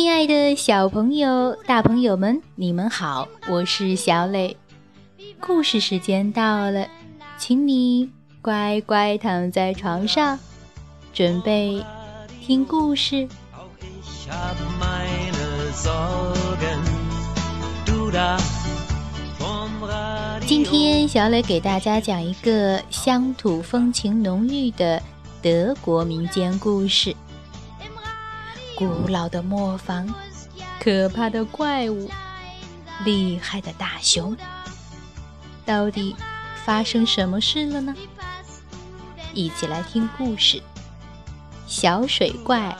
亲爱的小朋友、大朋友们，你们好，我是小磊。故事时间到了，请你乖乖躺在床上，准备听故事。今天小磊给大家讲一个乡土风情浓郁的德国民间故事。古老的磨坊，可怕的怪物，厉害的大熊，到底发生什么事了呢？一起来听故事：小水怪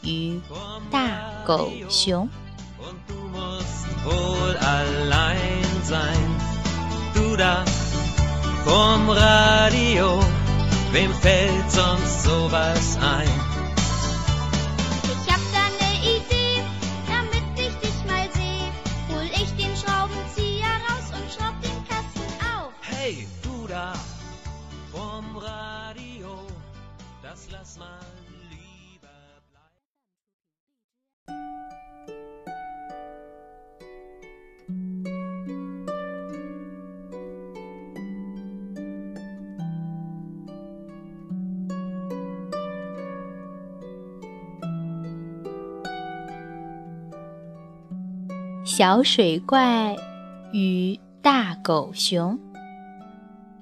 与大狗熊。小水怪与大狗熊。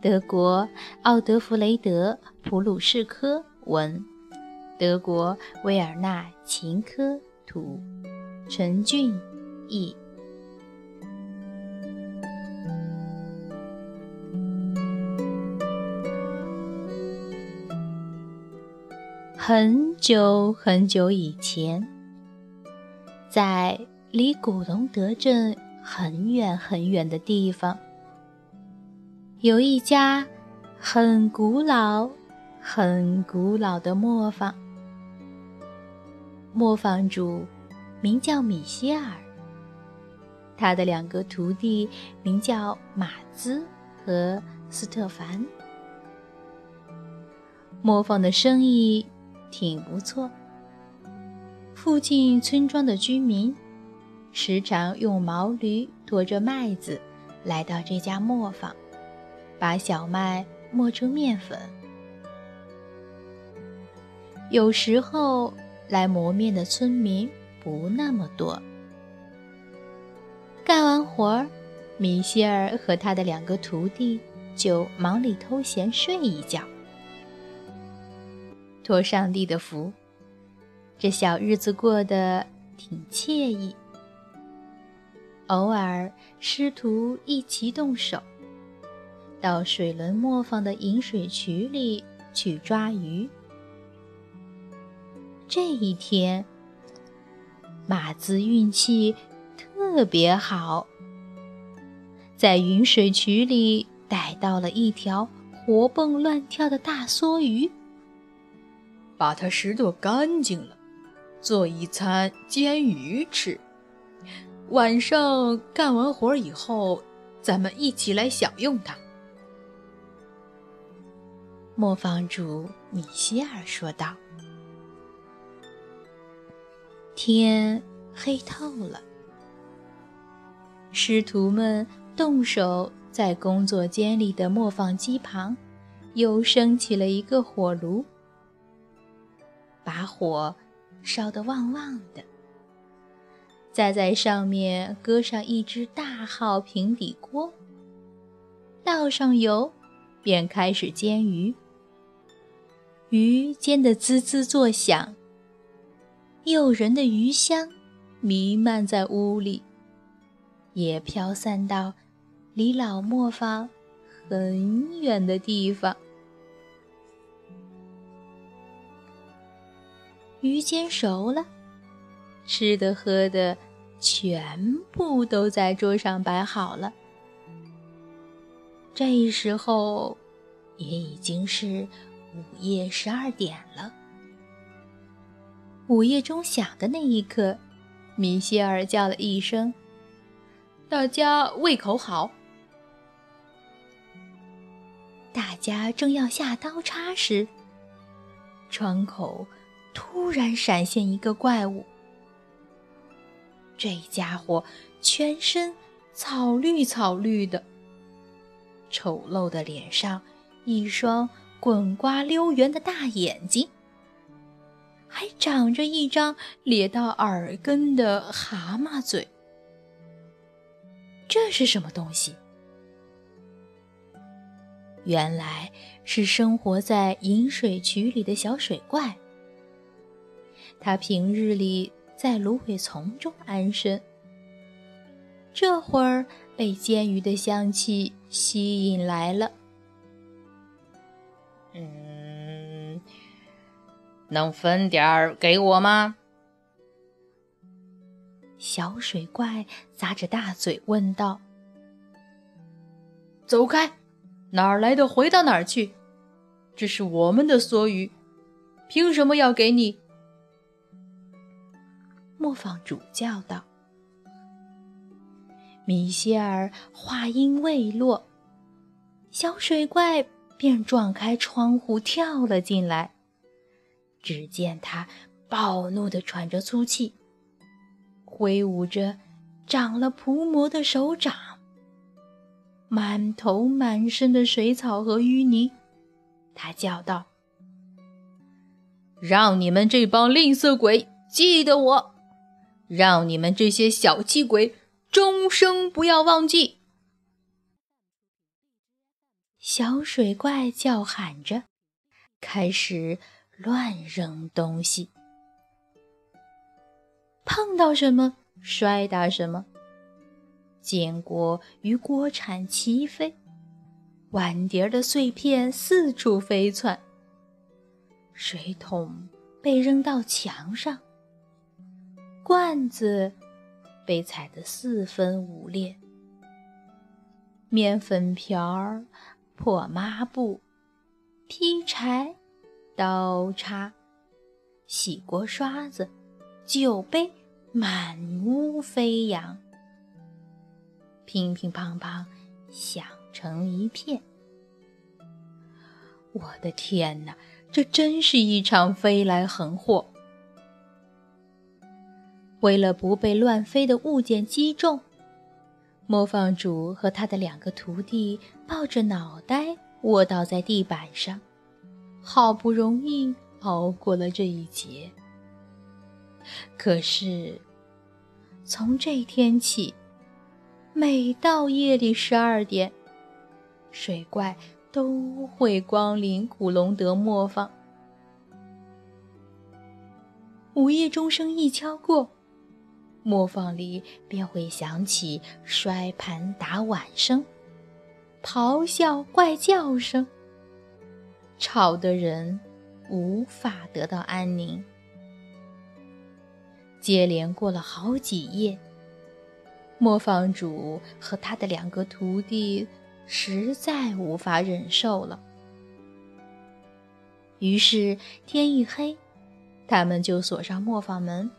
德国奥德弗雷德·普鲁士科文，德国维尔纳琴科图，陈俊译。很久很久以前，在。离古隆德镇很远很远的地方，有一家很古老、很古老的磨坊。磨坊主名叫米歇尔，他的两个徒弟名叫马兹和斯特凡。磨坊的生意挺不错，附近村庄的居民。时常用毛驴驮着麦子来到这家磨坊，把小麦磨成面粉。有时候来磨面的村民不那么多。干完活儿，米歇尔和他的两个徒弟就忙里偷闲睡一觉。托上帝的福，这小日子过得挺惬意。偶尔，师徒一齐动手，到水轮磨坊的引水渠里去抓鱼。这一天，马子运气特别好，在引水渠里逮到了一条活蹦乱跳的大梭鱼，把它拾掇干净了，做一餐煎鱼吃。晚上干完活以后，咱们一起来享用它。”磨坊主米歇尔说道。天黑透了，师徒们动手在工作间里的磨坊机旁，又升起了一个火炉，把火烧得旺旺的。再在上面搁上一只大号平底锅，倒上油，便开始煎鱼。鱼煎得滋滋作响，诱人的鱼香弥漫在屋里，也飘散到离老磨坊很远的地方。鱼煎熟了。吃的喝的，全部都在桌上摆好了。这时候，也已经是午夜十二点了。午夜钟响的那一刻，米歇尔叫了一声：“大家胃口好。”大家正要下刀叉时，窗口突然闪现一个怪物。这家伙全身草绿草绿的，丑陋的脸上一双滚瓜溜圆的大眼睛，还长着一张咧到耳根的蛤蟆嘴。这是什么东西？原来是生活在饮水渠里的小水怪。它平日里在芦苇丛中安身，这会儿被煎鱼的香气吸引来了。嗯，能分点儿给我吗？小水怪咂着大嘴问道：“走开！哪儿来的回到哪儿去！这是我们的梭鱼，凭什么要给你？”磨坊主叫道。米歇尔话音未落，小水怪便撞开窗户跳了进来。只见他暴怒地喘着粗气。挥舞着长了蒲膜的手掌，满头满身的水草和淤泥，他叫道：“让你们这帮吝啬鬼记得我，让你们这些小气鬼终生不要忘记！”小水怪叫喊着，开始乱扔东西。碰到什么摔打什么，煎锅与锅铲齐飞，碗碟的碎片四处飞窜，水桶被扔到墙上，罐子被踩得四分五裂，面粉瓢儿、破抹布、劈柴、刀叉、洗锅刷子、酒杯。满屋飞扬，乒乒乓乓响成一片。我的天哪，这真是一场飞来横祸！为了不被乱飞的物件击中，磨坊主和他的两个徒弟抱着脑袋卧倒在地板上，好不容易熬过了这一劫。可是，从这天起，每到夜里十二点，水怪都会光临古隆德磨坊。午夜钟声一敲过，磨坊里便会响起摔盘打碗声、咆哮怪叫声，吵得人无法得到安宁。接连过了好几夜，磨坊主和他的两个徒弟实在无法忍受了。于是天一黑，他们就锁上磨坊门，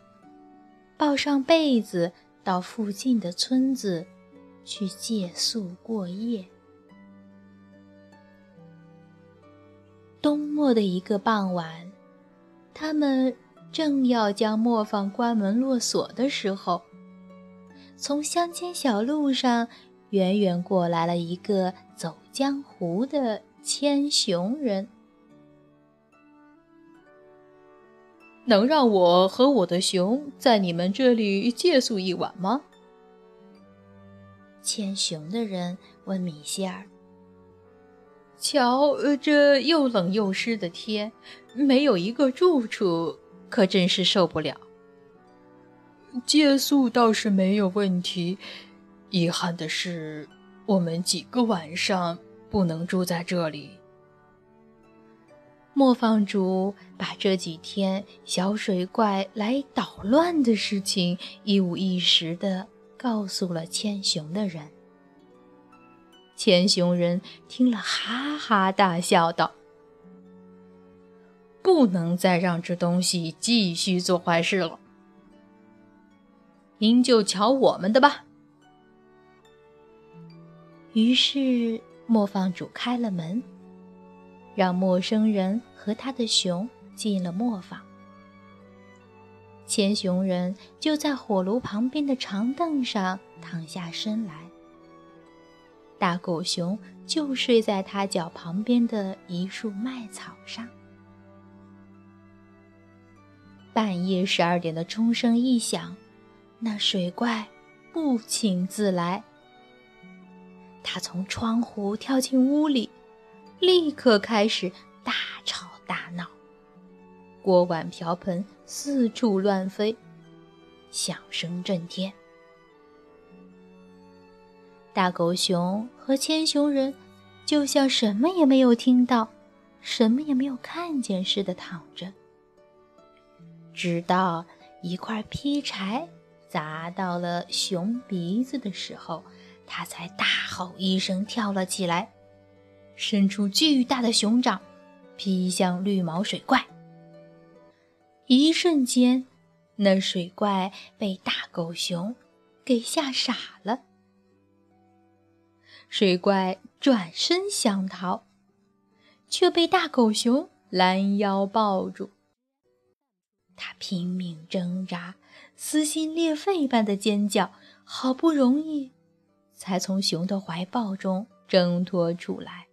抱上被子，到附近的村子去借宿过夜。冬末的一个傍晚，他们。正要将磨坊关门落锁的时候，从乡间小路上远远过来了一个走江湖的千熊人。能让我和我的熊在你们这里借宿一晚吗？牵熊的人问米歇尔。瞧，这又冷又湿的天，没有一个住处。可真是受不了。借宿倒是没有问题，遗憾的是，我们几个晚上不能住在这里。磨坊主把这几天小水怪来捣乱的事情一五一十的告诉了千熊的人。千熊人听了，哈哈大笑道。不能再让这东西继续做坏事了，您就瞧我们的吧。于是磨坊主开了门，让陌生人和他的熊进了磨坊。千熊人就在火炉旁边的长凳上躺下身来，大狗熊就睡在他脚旁边的一束麦草上。半夜十二点的钟声一响，那水怪不请自来。他从窗户跳进屋里，立刻开始大吵大闹，锅碗瓢盆四处乱飞，响声震天。大狗熊和千熊人就像什么也没有听到、什么也没有看见似的躺着。直到一块劈柴砸到了熊鼻子的时候，他才大吼一声跳了起来，伸出巨大的熊掌，劈向绿毛水怪。一瞬间，那水怪被大狗熊给吓傻了。水怪转身想逃，却被大狗熊拦腰抱住。他拼命挣扎，撕心裂肺般的尖叫，好不容易才从熊的怀抱中挣脱出来。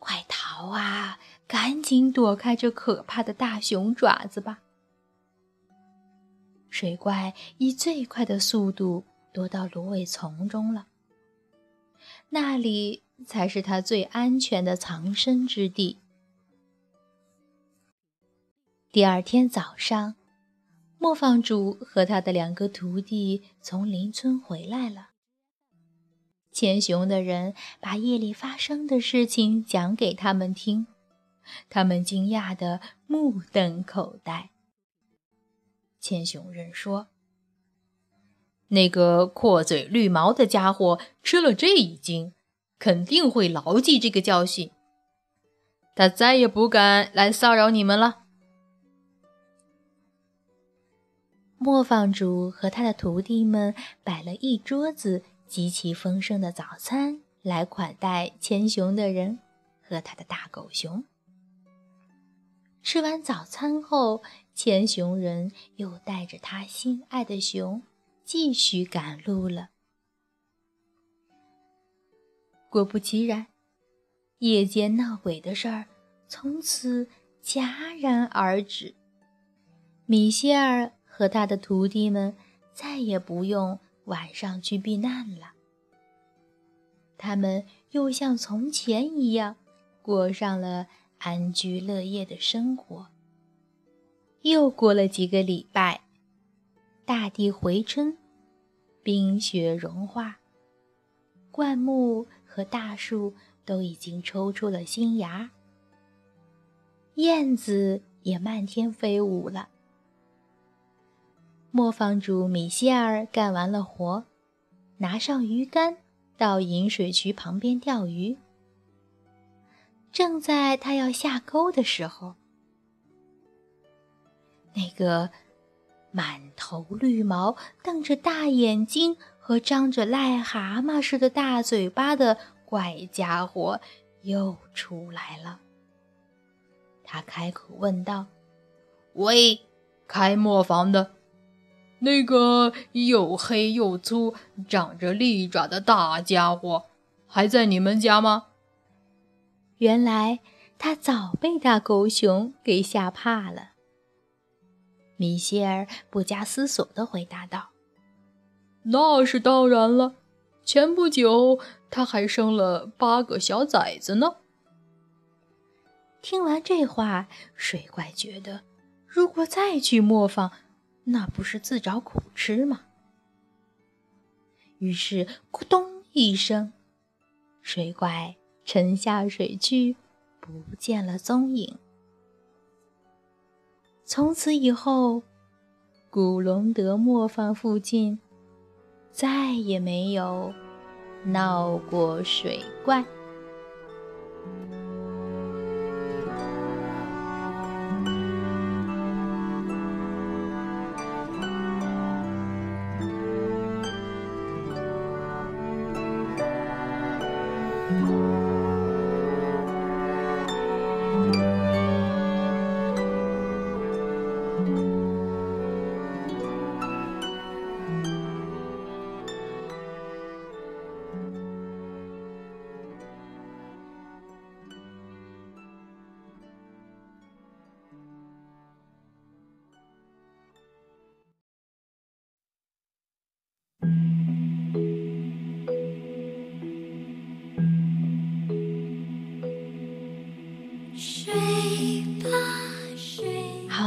快逃啊！赶紧躲开这可怕的大熊爪子吧！水怪以最快的速度躲到芦苇丛中了，那里才是他最安全的藏身之地。第二天早上，磨坊主和他的两个徒弟从邻村回来了。牵熊的人把夜里发生的事情讲给他们听，他们惊讶的目瞪口呆。牵熊人说：“那个阔嘴绿毛的家伙吃了这一惊，肯定会牢记这个教训，他再也不敢来骚扰你们了。”磨坊主和他的徒弟们摆了一桌子极其丰盛的早餐来款待千熊的人和他的大狗熊。吃完早餐后，千熊人又带着他心爱的熊继续赶路了。果不其然，夜间闹鬼的事儿从此戛然而止。米歇尔。和他的徒弟们再也不用晚上去避难了。他们又像从前一样，过上了安居乐业的生活。又过了几个礼拜，大地回春，冰雪融化，灌木和大树都已经抽出了新芽，燕子也漫天飞舞了。磨坊主米歇尔干完了活，拿上鱼竿到引水渠旁边钓鱼。正在他要下钩的时候，那个满头绿毛、瞪着大眼睛和张着癞蛤蟆似的大嘴巴的怪家伙又出来了。他开口问道：“喂，开磨坊的？”那个又黑又粗、长着利爪的大家伙还在你们家吗？原来他早被大狗熊给吓怕了。米歇尔不加思索地回答道：“那是当然了，前不久他还生了八个小崽子呢。”听完这话，水怪觉得，如果再去磨坊，那不是自找苦吃吗？于是咕咚一声，水怪沉下水去，不见了踪影。从此以后，古隆德磨坊附近再也没有闹过水怪。